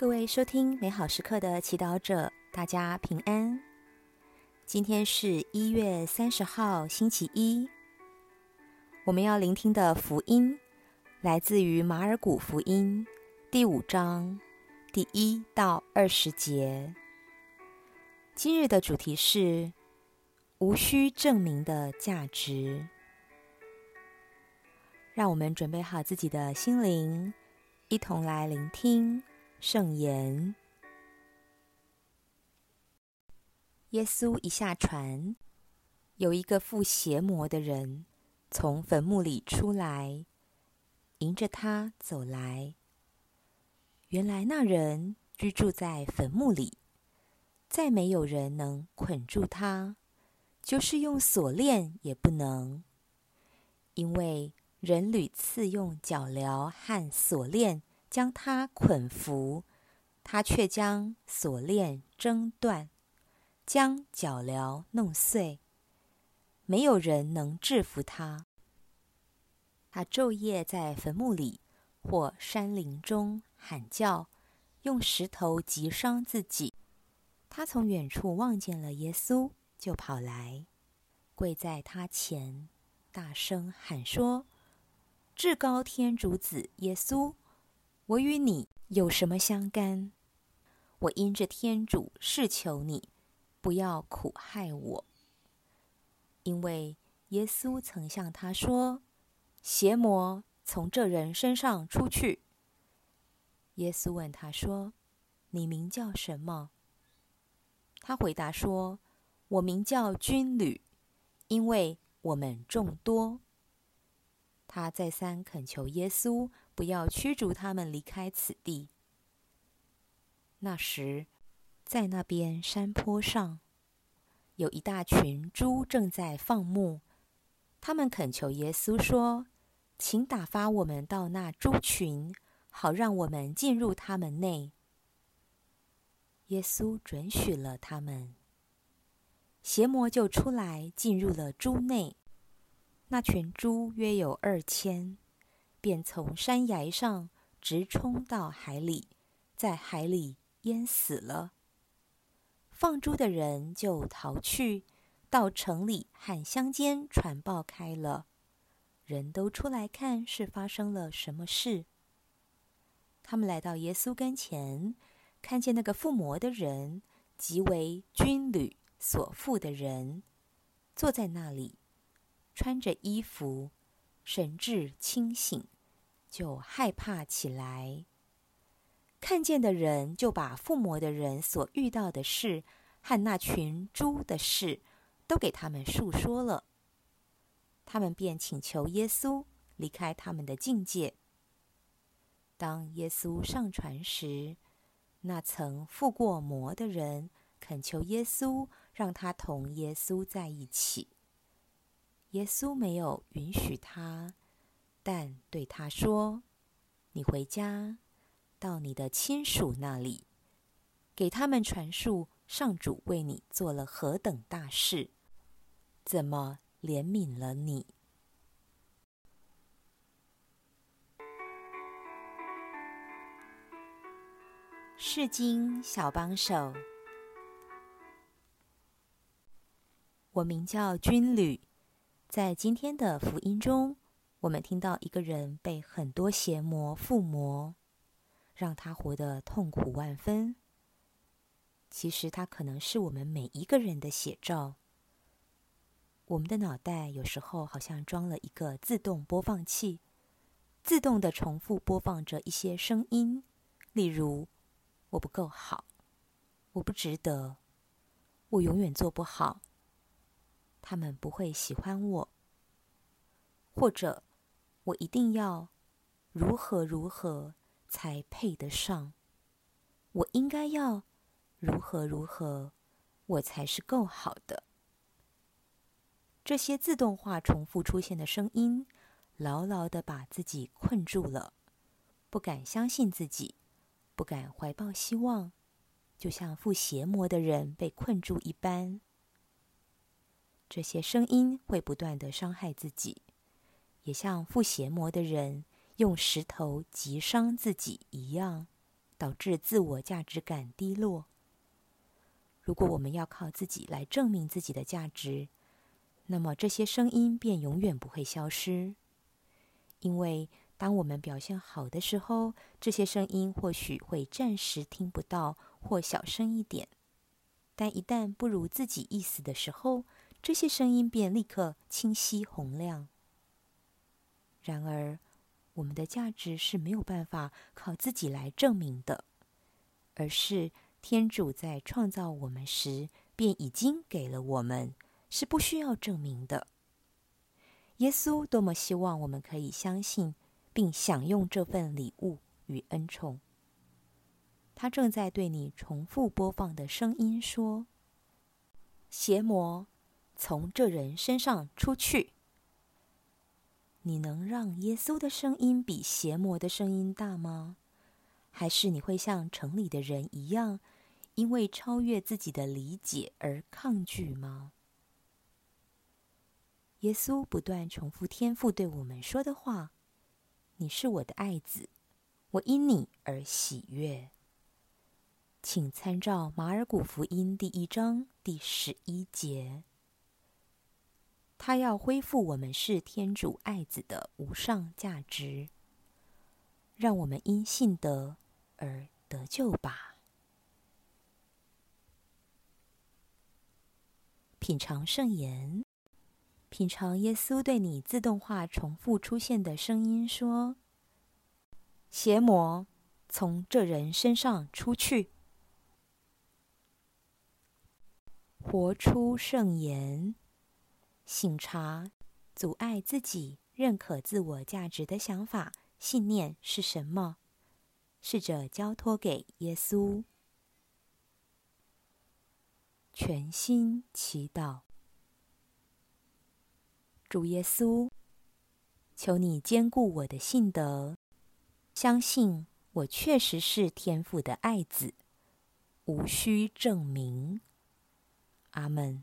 各位收听美好时刻的祈祷者，大家平安。今天是一月三十号，星期一。我们要聆听的福音来自于马尔谷福音第五章第一到二十节。今日的主题是无需证明的价值。让我们准备好自己的心灵，一同来聆听。圣言。耶稣一下船，有一个附邪魔的人从坟墓里出来，迎着他走来。原来那人居住在坟墓里，再没有人能捆住他，就是用锁链也不能，因为人屡次用脚镣和锁链。将他捆缚，他却将锁链挣断，将脚镣弄碎。没有人能制服他。他昼夜在坟墓里或山林中喊叫，用石头击伤自己。他从远处望见了耶稣，就跑来，跪在他前，大声喊说：“至高天主子耶稣！”我与你有什么相干？我因着天主是求你，不要苦害我。因为耶稣曾向他说：“邪魔从这人身上出去。”耶稣问他说：“你名叫什么？”他回答说：“我名叫军旅，因为我们众多。”他再三恳求耶稣。不要驱逐他们离开此地。那时，在那边山坡上，有一大群猪正在放牧。他们恳求耶稣说：“请打发我们到那猪群，好让我们进入他们内。”耶稣准许了他们。邪魔就出来进入了猪内。那群猪约有二千。便从山崖上直冲到海里，在海里淹死了。放猪的人就逃去，到城里和乡间传报开了，人都出来看是发生了什么事。他们来到耶稣跟前，看见那个附魔的人，即为军旅所附的人，坐在那里，穿着衣服。神志清醒，就害怕起来。看见的人就把附魔的人所遇到的事和那群猪的事，都给他们述说了。他们便请求耶稣离开他们的境界。当耶稣上船时，那曾附过魔的人恳求耶稣，让他同耶稣在一起。耶稣没有允许他，但对他说：“你回家，到你的亲属那里，给他们传述上主为你做了何等大事，怎么怜悯了你。”世经小帮手，我名叫军旅。在今天的福音中，我们听到一个人被很多邪魔附魔，让他活得痛苦万分。其实他可能是我们每一个人的写照。我们的脑袋有时候好像装了一个自动播放器，自动的重复播放着一些声音，例如“我不够好”“我不值得”“我永远做不好”。他们不会喜欢我，或者我一定要如何如何才配得上？我应该要如何如何，我才是够好的？这些自动化重复出现的声音，牢牢的把自己困住了，不敢相信自己，不敢怀抱希望，就像附邪魔的人被困住一般。这些声音会不断的伤害自己，也像附邪魔的人用石头击伤自己一样，导致自我价值感低落。如果我们要靠自己来证明自己的价值，那么这些声音便永远不会消失。因为当我们表现好的时候，这些声音或许会暂时听不到或小声一点；但一旦不如自己意思的时候，这些声音便立刻清晰洪亮。然而，我们的价值是没有办法靠自己来证明的，而是天主在创造我们时便已经给了我们，是不需要证明的。耶稣多么希望我们可以相信并享用这份礼物与恩宠。他正在对你重复播放的声音说：“邪魔，从这人身上出去。”你能让耶稣的声音比邪魔的声音大吗？还是你会像城里的人一样，因为超越自己的理解而抗拒吗？耶稣不断重复天父对我们说的话：“你是我的爱子，我因你而喜悦。”请参照马尔谷福音第一章第十一节。他要恢复我们是天主爱子的无上价值，让我们因信德而得救吧。品尝圣言，品尝耶稣对你自动化重复出现的声音说：“邪魔，从这人身上出去。”活出圣言。醒察阻碍自己认可自我价值的想法、信念是什么？试着交托给耶稣，全心祈祷。主耶稣，求你兼顾我的信德，相信我确实是天父的爱子，无需证明。阿门。